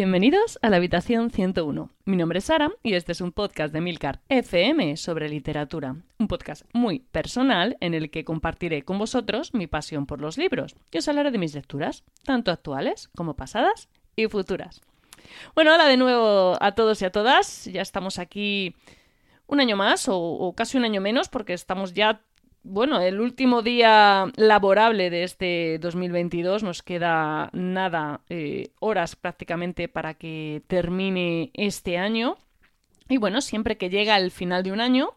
Bienvenidos a la habitación 101. Mi nombre es Sara y este es un podcast de Milcar FM sobre literatura. Un podcast muy personal en el que compartiré con vosotros mi pasión por los libros y os hablaré de mis lecturas, tanto actuales como pasadas y futuras. Bueno, hola de nuevo a todos y a todas. Ya estamos aquí un año más o, o casi un año menos porque estamos ya bueno, el último día laborable de este 2022 nos queda nada, eh, horas prácticamente para que termine este año. Y bueno, siempre que llega el final de un año,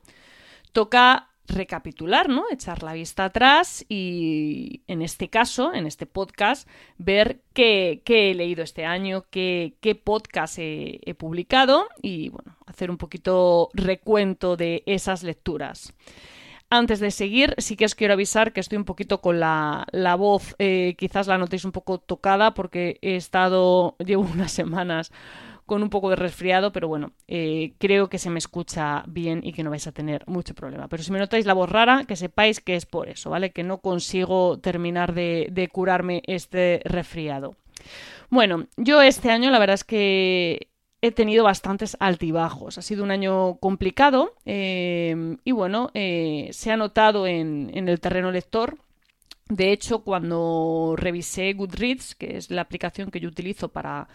toca recapitular, ¿no? Echar la vista atrás y en este caso, en este podcast, ver qué, he leído este año, qué, qué podcast he, he, publicado y bueno, hacer un poquito recuento de esas lecturas. Antes de seguir, sí que os quiero avisar que estoy un poquito con la, voz, eh, quizás la notéis un poco tocada porque he estado, llevo unas semanas con un poco de resfriado, pero bueno, eh, creo que se me escucha bien y que no vais a tener mucho problema. Pero si me notáis la voz rara, que sepáis que es por eso, ¿vale? Que no consigo terminar de, de curarme este resfriado. Bueno, yo este año la verdad es que he tenido bastantes altibajos. Ha sido un año complicado eh, y bueno, eh, se ha notado en, el terreno lector. De hecho, cuando revisé Goodreads, que es la aplicación que yo utilizo para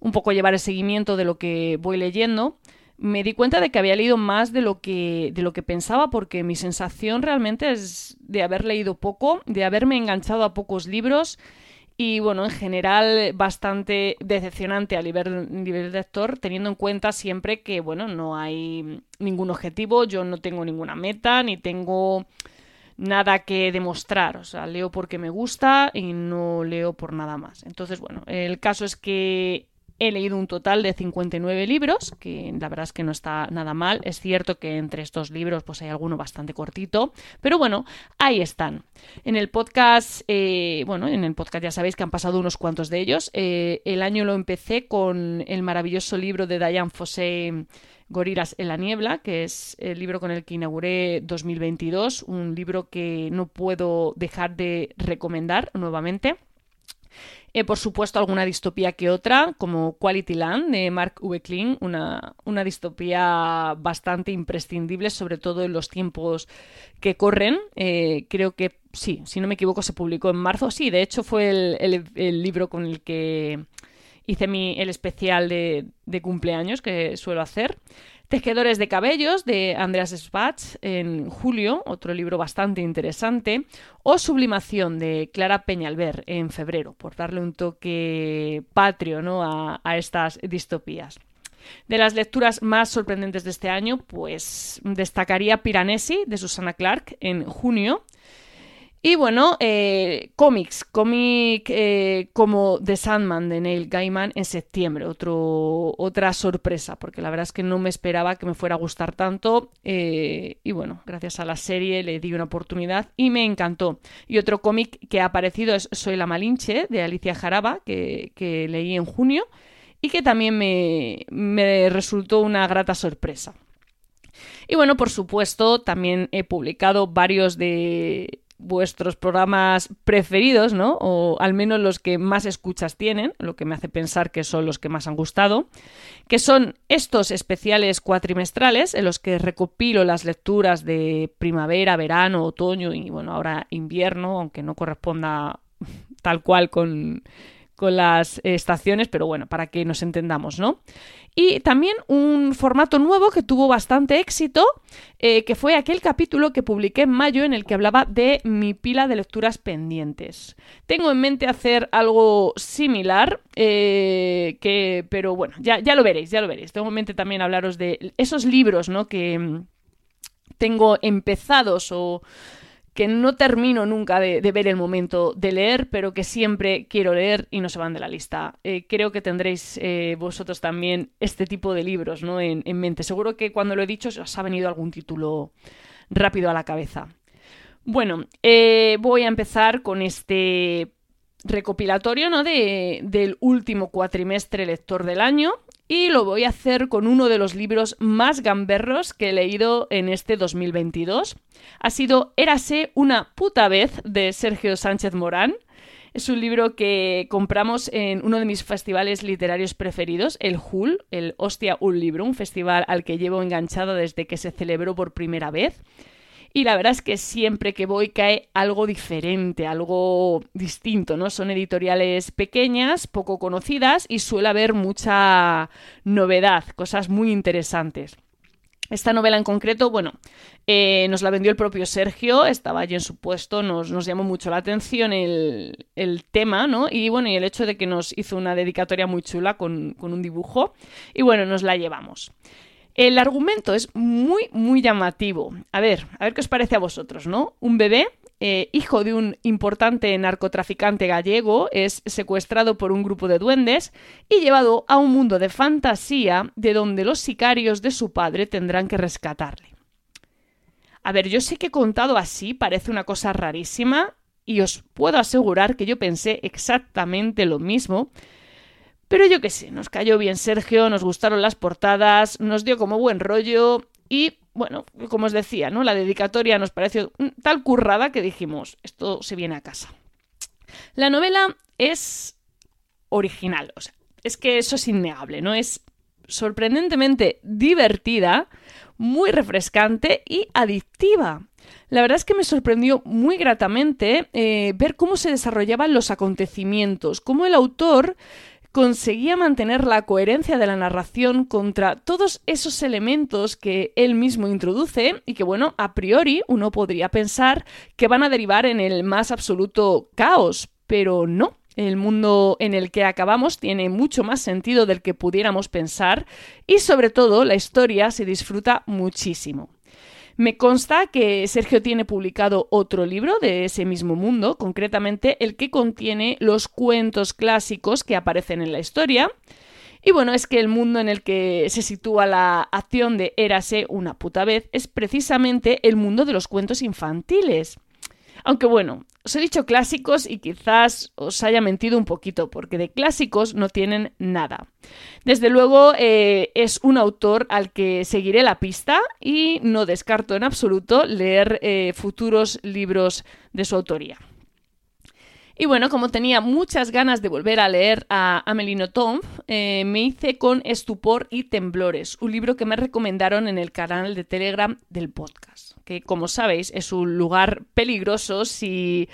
un poco llevar el seguimiento de lo que voy leyendo, me di cuenta de que había leído más de lo que, de lo que pensaba, porque mi sensación realmente es de haber leído poco, de haberme enganchado a pocos libros y bueno, en general bastante decepcionante a nivel, nivel lector, teniendo en cuenta siempre que, bueno, no hay ningún objetivo, yo no tengo ninguna meta, ni tengo nada que demostrar, o sea, leo porque me gusta y no leo por nada más. Entonces, bueno, el caso es que He leído un total de 59 libros, que la verdad es que no está nada mal. Es cierto que entre estos libros pues hay alguno bastante cortito, pero bueno, ahí están. En el podcast, eh, bueno, en el podcast ya sabéis que han pasado unos cuantos de ellos. Eh, el año lo empecé con el maravilloso libro de Diane Fossey, Gorilas en la niebla, que es el libro con el que inauguré 2022, un libro que no puedo dejar de recomendar nuevamente. Eh, por supuesto, alguna distopía que otra, como Quality Land de Mark V. una, una distopía bastante imprescindible, sobre todo en los tiempos que corren. Eh, creo que sí, si no me equivoco, se publicó en marzo. Sí, de hecho fue el, libro con el que hice mi, el especial de, de cumpleaños que suelo hacer. Tejedores de cabellos de Andreas Spatz en julio, otro libro bastante interesante, o Sublimación de Clara Peñalver en febrero, por darle un toque patrio ¿no? a, a estas distopías. De las lecturas más sorprendentes de este año, pues destacaría Piranesi de Susana Clark en junio, y bueno, eh, cómics, cómic eh, como The Sandman de Neil Gaiman en septiembre, otro, otra sorpresa, porque la verdad es que no me esperaba que me fuera a gustar tanto. Eh, y bueno, gracias a la serie le di una oportunidad y me encantó. Y otro cómic que ha aparecido es Soy la Malinche de Alicia Jaraba, que, que leí en junio y que también me, me resultó una grata sorpresa. Y bueno, por supuesto, también he publicado varios de vuestros programas preferidos, ¿no? O al menos los que más escuchas tienen, lo que me hace pensar que son los que más han gustado, que son estos especiales cuatrimestrales en los que recopilo las lecturas de primavera, verano, otoño y bueno, ahora invierno, aunque no corresponda tal cual con con las estaciones, pero bueno, para que nos entendamos, ¿no? Y también un formato nuevo que tuvo bastante éxito, eh, que fue aquel capítulo que publiqué en mayo en el que hablaba de mi pila de lecturas pendientes. Tengo en mente hacer algo similar, eh, que, pero bueno, ya, ya lo veréis, ya lo veréis. Tengo en mente también hablaros de esos libros, ¿no? Que mm, tengo empezados o que no termino nunca de, ver el momento de leer, pero que siempre quiero leer y no se van de la lista. Eh, creo que tendréis eh, vosotros también este tipo de libros ¿no? en, mente. Seguro que cuando lo he dicho os ha venido algún título rápido a la cabeza. Bueno, eh, voy a empezar con este recopilatorio ¿no? de, del último cuatrimestre lector del año y lo voy a hacer con uno de los libros más gamberros que he leído en este 2022. Ha sido Érase una puta vez de Sergio Sánchez Morán. Es un libro que compramos en uno de mis festivales literarios preferidos, el HUL, el Hostia Un Libro, un festival al que llevo enganchado desde que se celebró por primera vez. Y la verdad es que siempre que voy cae algo diferente, algo distinto, ¿no? Son editoriales pequeñas, poco conocidas y suele haber mucha novedad, cosas muy interesantes. Esta novela en concreto, bueno, eh, nos la vendió el propio Sergio, estaba allí en su puesto, nos, llamó mucho la atención el, tema, ¿no? Y bueno, y el hecho de que nos hizo una dedicatoria muy chula con, con un dibujo. Y bueno, nos la llevamos. El argumento es muy, muy llamativo. A ver, a ver qué os parece a vosotros, ¿no? Un bebé, eh, hijo de un importante narcotraficante gallego, es secuestrado por un grupo de duendes y llevado a un mundo de fantasía de donde los sicarios de su padre tendrán que rescatarle. A ver, yo sé que contado así parece una cosa rarísima y os puedo asegurar que yo pensé exactamente lo mismo, pero yo qué sé, nos cayó bien Sergio, nos gustaron las portadas, nos dio como buen rollo y, bueno, como os decía, ¿no? La dedicatoria nos pareció tal currada que dijimos, esto se viene a casa. La novela es original, o sea, es que eso es innegable, ¿no? Es sorprendentemente divertida, muy refrescante y adictiva. La verdad es que me sorprendió muy gratamente eh, ver cómo se desarrollaban los acontecimientos, cómo el autor conseguía mantener la coherencia de la narración contra todos esos elementos que él mismo introduce y que, bueno, a priori uno podría pensar que van a derivar en el más absoluto caos, pero no. El mundo en el que acabamos tiene mucho más sentido del que pudiéramos pensar y sobre todo la historia se disfruta muchísimo. Me consta que Sergio tiene publicado otro libro de ese mismo mundo, concretamente el que contiene los cuentos clásicos que aparecen en la historia. Y bueno, es que el mundo en el que se sitúa la acción de Érase una puta vez es precisamente el mundo de los cuentos infantiles. Aunque bueno, os he dicho clásicos y quizás os haya mentido un poquito, porque de clásicos no tienen nada. Desde luego eh, es un autor al que seguiré la pista y no descarto en absoluto leer eh, futuros libros de su autoría. Y bueno, como tenía muchas ganas de volver a leer a Amelino Tom, eh, me hice con Estupor y Temblores, un libro que me recomendaron en el canal de Telegram del podcast, que como sabéis es un lugar peligroso si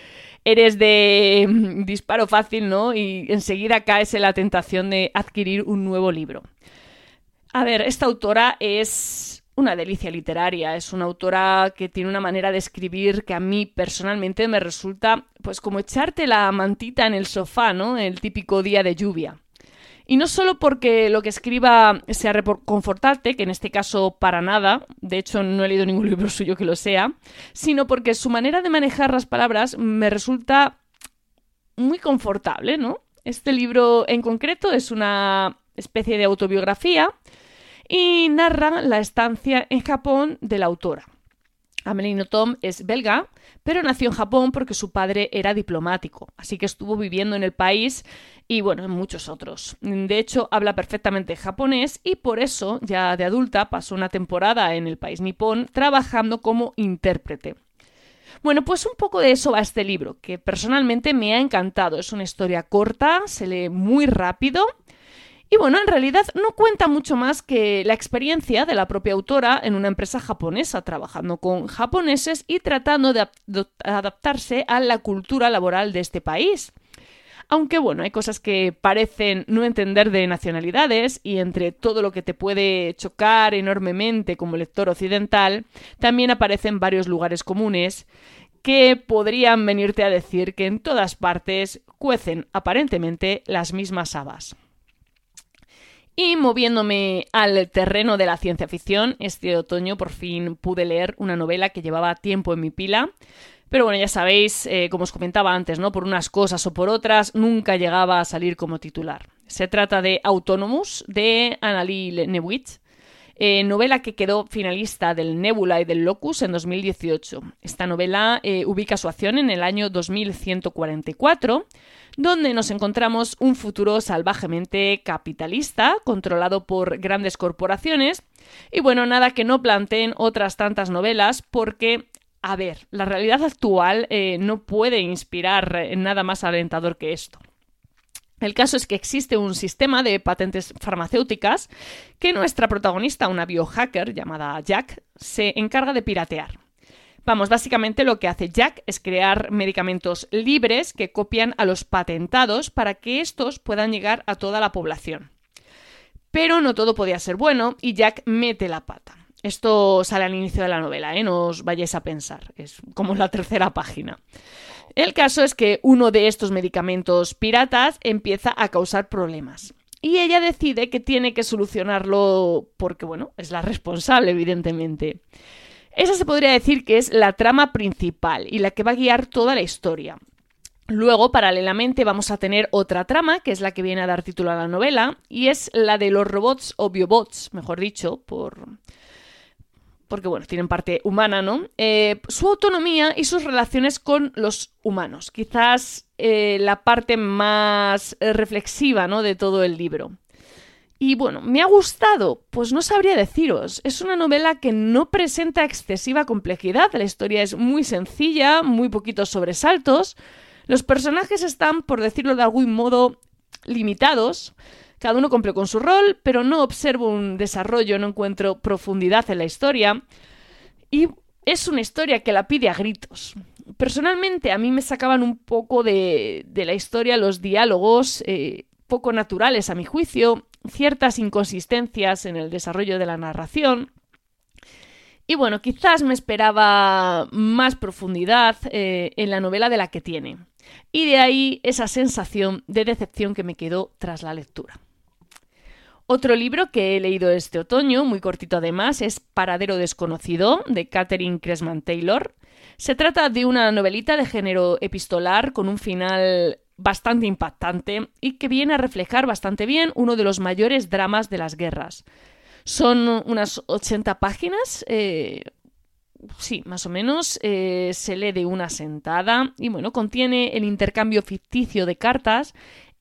eres de mm, disparo fácil, ¿no? Y enseguida caes en la tentación de adquirir un nuevo libro. A ver, esta autora es una delicia literaria. Es una autora que tiene una manera de escribir que a mí personalmente me resulta pues como echarte la mantita en el sofá, ¿no? El típico día de lluvia. Y no solo porque lo que escriba sea reconfortante, que en este caso para nada, de hecho no he leído ningún libro suyo que lo sea, sino porque su manera de manejar las palabras me resulta muy confortable, ¿no? Este libro en concreto es una especie de autobiografía y narra la estancia en Japón de la autora. Amelie Tom es belga, pero nació en Japón porque su padre era diplomático, así que estuvo viviendo en el país y bueno, en muchos otros. De hecho, habla perfectamente japonés y por eso, ya de adulta, pasó una temporada en el país nipón trabajando como intérprete. Bueno, pues un poco de eso va este libro, que personalmente me ha encantado. Es una historia corta, se lee muy rápido y bueno, en realidad no cuenta mucho más que la experiencia de la propia autora en una empresa japonesa, trabajando con japoneses y tratando de adaptarse a la cultura laboral de este país. Aunque bueno, hay cosas que parecen no entender de nacionalidades y entre todo lo que te puede chocar enormemente como lector occidental, también aparecen varios lugares comunes que podrían venirte a decir que en todas partes cuecen aparentemente las mismas habas. Y moviéndome al terreno de la ciencia ficción, este otoño por fin pude leer una novela que llevaba tiempo en mi pila. Pero bueno, ya sabéis, eh, como os comentaba antes, ¿no? Por unas cosas o por otras, nunca llegaba a salir como titular. Se trata de Autonomous, de Annalie Newitz, eh, novela que quedó finalista del Nebula y del Locus en 2018. Esta novela eh, ubica su acción en el año 2144 donde nos encontramos un futuro salvajemente capitalista, controlado por grandes corporaciones. Y bueno, nada que no planteen otras tantas novelas, porque a ver, la realidad actual eh, no puede inspirar nada más alentador que esto. El caso es que existe un sistema de patentes farmacéuticas que nuestra protagonista, una biohacker llamada Jack, se encarga de piratear. Vamos, básicamente lo que hace Jack es crear medicamentos libres que copian a los patentados para que estos puedan llegar a toda la población. Pero no todo podía ser bueno y Jack mete la pata. Esto sale al inicio de la novela, ¿eh? no os vayáis a pensar, es como la tercera página. El caso es que uno de estos medicamentos piratas empieza a causar problemas. Y ella decide que tiene que solucionarlo porque, bueno, es la responsable, evidentemente. Esa se podría decir que es la trama principal y la que va a guiar toda la historia. Luego, paralelamente, vamos a tener otra trama, que es la que viene a dar título a la novela, y es la de los robots o biobots, mejor dicho, por, porque bueno, tienen parte humana, ¿no? Eh, su autonomía y sus relaciones con los humanos. Quizás eh, la parte más eh, reflexiva, ¿no? De todo el libro. Y bueno, ¿me ha gustado? Pues no sabría deciros. Es una novela que no presenta excesiva complejidad. La historia es muy sencilla, muy poquitos sobresaltos. Los personajes están, por decirlo de algún modo, limitados. Cada uno cumple con su rol, pero no observo un desarrollo, no encuentro profundidad en la historia. Y es una historia que la pide a gritos. Personalmente, a mí me sacaban un poco de, la historia los diálogos eh, poco naturales a mi juicio, ciertas inconsistencias en el desarrollo de la narración. Y bueno, quizás me esperaba más profundidad eh, en la novela de la que tiene. Y de ahí esa sensación de decepción que me quedó tras la lectura. Otro libro que he leído este otoño, muy cortito además, es Paradero desconocido, de Catherine Cressman Taylor. Se trata de una novelita de género epistolar con un final bastante impactante y que viene a reflejar bastante bien uno de los mayores dramas de las guerras. Son unas 80 páginas, eh, sí, más o menos, eh, se lee de una sentada y bueno, contiene el intercambio ficticio de cartas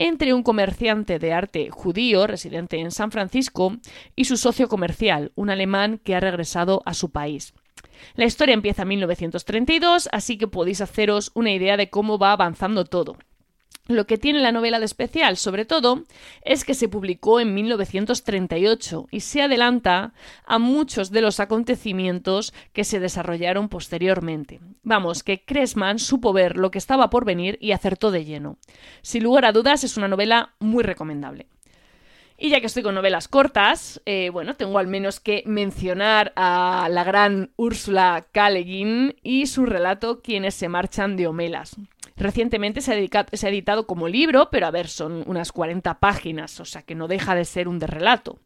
entre un comerciante de arte judío residente en San Francisco y su socio comercial, un alemán que ha regresado a su país. La historia empieza en 1932, así que podéis haceros una idea de cómo va avanzando todo. Lo que tiene la novela de especial, sobre todo, es que se publicó en 1938 y se adelanta a muchos de los acontecimientos que se desarrollaron posteriormente. Vamos, que Cressman supo ver lo que estaba por venir y acertó de lleno. Sin lugar a dudas, es una novela muy recomendable. Y ya que estoy con novelas cortas, eh, bueno, tengo al menos que mencionar a la gran Úrsula K. y su relato Quienes se marchan de Homelas. Recientemente se ha, editado como libro, pero a ver, son unas 40 páginas, o sea que no deja de ser un de relato.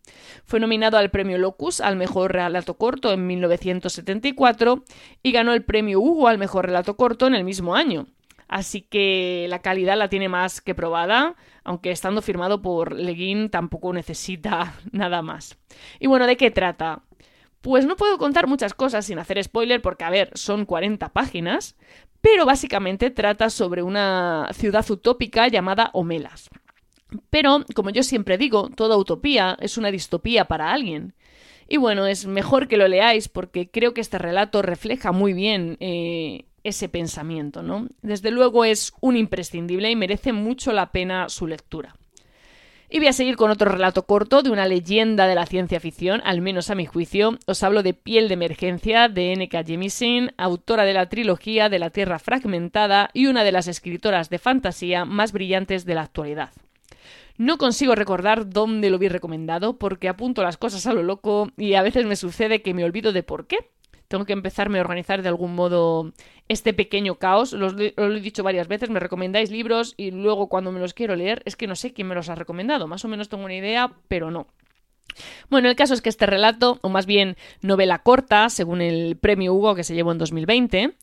Fue nominado al premio Locus al mejor relato corto en 1974 y ganó el premio Hugo al mejor relato corto en el mismo año. Así que la calidad la tiene más que probada, aunque estando firmado por Leguín tampoco necesita nada más. Y bueno, ¿de qué trata? Pues no puedo contar muchas cosas sin hacer spoiler porque, a ver, son 40 páginas, pero básicamente trata sobre una ciudad utópica llamada Homelas. Pero, como yo siempre digo, toda utopía es una distopía para alguien. Y bueno, es mejor que lo leáis porque creo que este relato refleja muy bien eh, ese pensamiento, ¿no? Desde luego es un imprescindible y merece mucho la pena su lectura. Y voy a seguir con otro relato corto de una leyenda de la ciencia ficción, al menos a mi juicio. Os hablo de Piel de Emergencia de N.K. Jemisin, autora de la trilogía de la Tierra Fragmentada y una de las escritoras de fantasía más brillantes de la actualidad. No consigo recordar dónde lo vi recomendado porque apunto las cosas a lo loco y a veces me sucede que me olvido de por qué tengo que empezarme a organizar de algún modo este pequeño caos. Los, lo he dicho varias veces, me recomendáis libros y luego cuando me los quiero leer es que no sé quién me los ha recomendado. Más o menos tengo una idea, pero no. Bueno, el caso es que este relato, o más bien novela corta, según el premio Hugo que se llevó en 2020,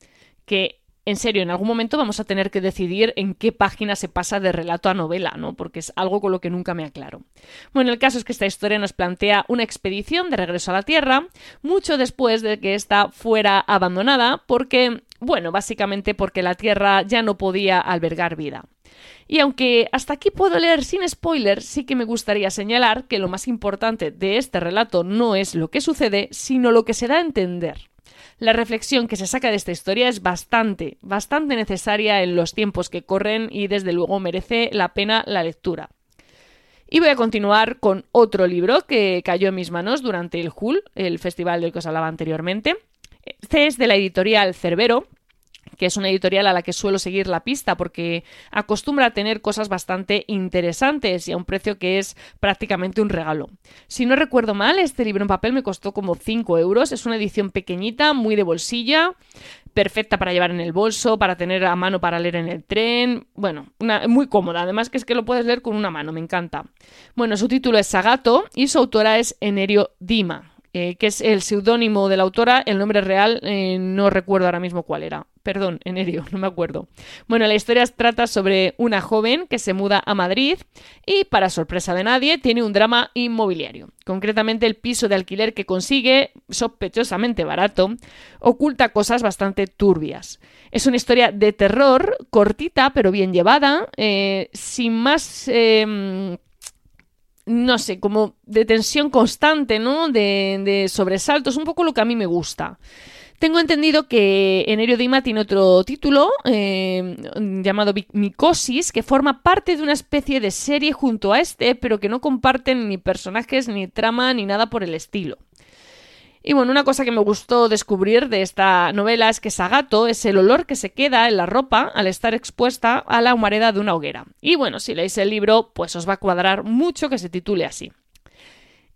que en serio, en algún momento vamos a tener que decidir en qué página se pasa de relato a novela, ¿no? Porque es algo con lo que nunca me aclaro. Bueno, el caso es que esta historia nos plantea una expedición de regreso a la Tierra, mucho después de que ésta fuera abandonada, porque, bueno, básicamente porque la Tierra ya no podía albergar vida. Y aunque hasta aquí puedo leer sin spoiler, sí que me gustaría señalar que lo más importante de este relato no es lo que sucede, sino lo que se da a entender. La reflexión que se saca de esta historia es bastante, bastante necesaria en los tiempos que corren y desde luego merece la pena la lectura. Y voy a continuar con otro libro que cayó en mis manos durante el HUL, el festival del que os hablaba anteriormente. Este es de la editorial Cerbero que es una editorial a la que suelo seguir la pista porque acostumbra a tener cosas bastante interesantes y a un precio que es prácticamente un regalo. Si no recuerdo mal, este libro en papel me costó como 5 euros, es una edición pequeñita, muy de bolsilla, perfecta para llevar en el bolso, para tener a mano para leer en el tren, bueno, muy cómoda, además que es que lo puedes leer con una mano, me encanta. Bueno, su título es Sagato y su autora es Enerio Dima. Eh, que es el seudónimo de la autora, el nombre real eh, no recuerdo ahora mismo cuál era. Perdón, Enerio, no me acuerdo. Bueno, la historia trata sobre una joven que se muda a Madrid y, para sorpresa de nadie, tiene un drama inmobiliario. Concretamente, el piso de alquiler que consigue, sospechosamente barato, oculta cosas bastante turbias. Es una historia de terror, cortita pero bien llevada, eh, sin más no sé, como de tensión constante, ¿no? De, de, sobresaltos, un poco lo que a mí me gusta. Tengo entendido que Enerio Dima tiene otro título eh, llamado Micosis, que forma parte de una especie de serie junto a este, pero que no comparten ni personajes, ni trama, ni nada por el estilo. Y bueno, una cosa que me gustó descubrir de esta novela es que Sagato es el olor que se queda en la ropa al estar expuesta a la humareda de una hoguera. Y bueno, si leéis el libro, pues os va a cuadrar mucho que se titule así.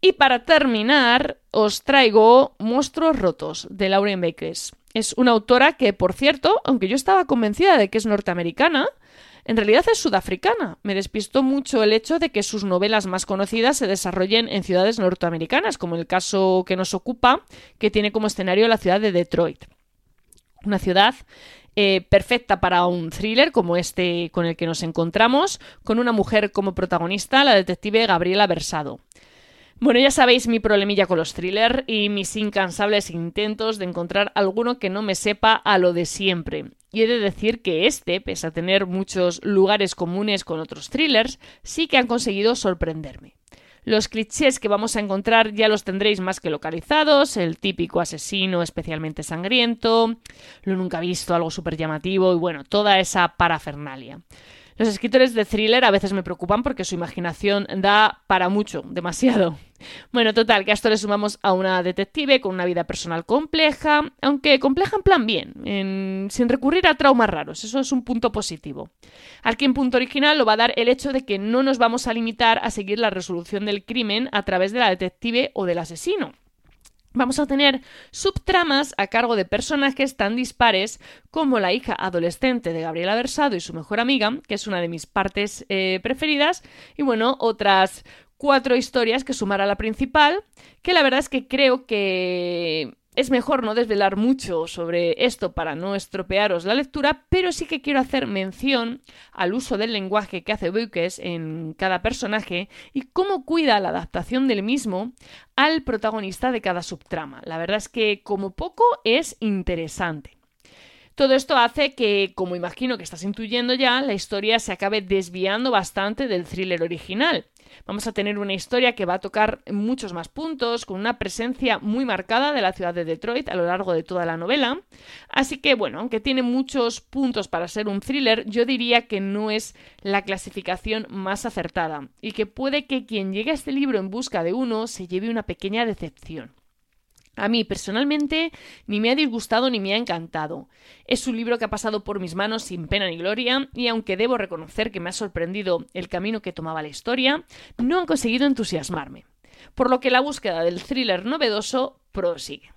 Y para terminar, os traigo Monstruos Rotos de Lauren Bakers. Es una autora que, por cierto, aunque yo estaba convencida de que es norteamericana, en realidad es sudafricana. Me despistó mucho el hecho de que sus novelas más conocidas se desarrollen en ciudades norteamericanas, como el caso que nos ocupa, que tiene como escenario la ciudad de Detroit. Una ciudad eh, perfecta para un thriller como este con el que nos encontramos, con una mujer como protagonista, la detective Gabriela Versado. Bueno, ya sabéis mi problemilla con los thrillers y mis incansables intentos de encontrar alguno que no me sepa a lo de siempre. Y he de decir que este, pese a tener muchos lugares comunes con otros thrillers, sí que han conseguido sorprenderme. Los clichés que vamos a encontrar ya los tendréis más que localizados, el típico asesino especialmente sangriento, lo nunca visto, algo súper llamativo y bueno, toda esa parafernalia. Los escritores de thriller a veces me preocupan porque su imaginación da para mucho, demasiado. Bueno, total, que a esto le sumamos a una detective con una vida personal compleja, aunque compleja en plan bien, sin recurrir a traumas raros, eso es un punto positivo. Aquí en punto original lo va a dar el hecho de que no nos vamos a limitar a seguir la resolución del crimen a través de la detective o del asesino vamos a tener subtramas a cargo de personajes tan dispares como la hija adolescente de Gabriela Versado y su mejor amiga, que es una de mis partes eh, preferidas, y bueno, otras cuatro historias que sumar a la principal, que la verdad es que creo que es mejor no desvelar mucho sobre esto para no estropearos la lectura, pero sí que quiero hacer mención al uso del lenguaje que hace Buques en cada personaje y cómo cuida la adaptación del mismo al protagonista de cada subtrama. La verdad es que como poco es interesante. Todo esto hace que, como imagino que estás intuyendo ya, la historia se acabe desviando bastante del thriller original. Vamos a tener una historia que va a tocar muchos más puntos, con una presencia muy marcada de la ciudad de Detroit a lo largo de toda la novela. Así que, bueno, aunque tiene muchos puntos para ser un thriller, yo diría que no es la clasificación más acertada y que puede que quien llegue a este libro en busca de uno se lleve una pequeña decepción. A mí personalmente ni me ha disgustado ni me ha encantado. Es un libro que ha pasado por mis manos sin pena ni gloria y aunque debo reconocer que me ha sorprendido el camino que tomaba la historia, no han conseguido entusiasmarme. Por lo que la búsqueda del thriller novedoso prosigue.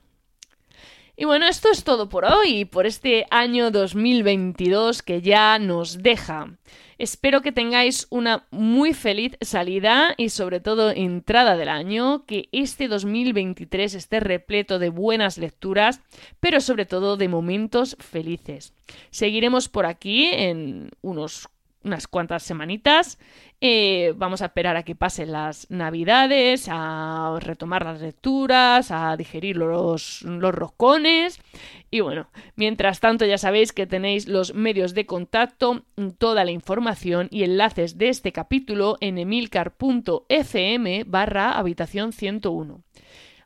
Y bueno, esto es todo por hoy, por este año 2022 que ya nos deja. Espero que tengáis una muy feliz salida y sobre todo entrada del año, que este 2023 esté repleto de buenas lecturas, pero sobre todo de momentos felices. Seguiremos por aquí en unos unas cuantas semanitas. Eh, vamos a esperar a que pasen las navidades, a retomar las lecturas, a digerir los, los roscones. Y bueno, mientras tanto ya sabéis que tenéis los medios de contacto, toda la información y enlaces de este capítulo en emilcar.fm barra habitación 101.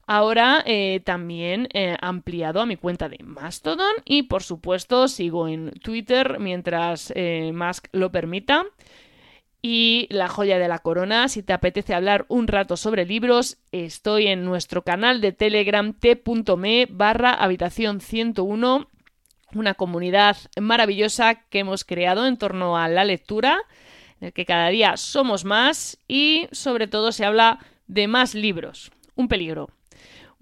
Ahora eh, también he ampliado a mi cuenta de Mastodon y por supuesto sigo en Twitter mientras eh, Musk lo permita. Y la joya de la corona, si te apetece hablar un rato sobre libros, estoy en nuestro canal de Telegram t.me barra habitación 101, una comunidad maravillosa que hemos creado en torno a la lectura, en el que cada día somos más y sobre todo se habla de más libros. Un peligro.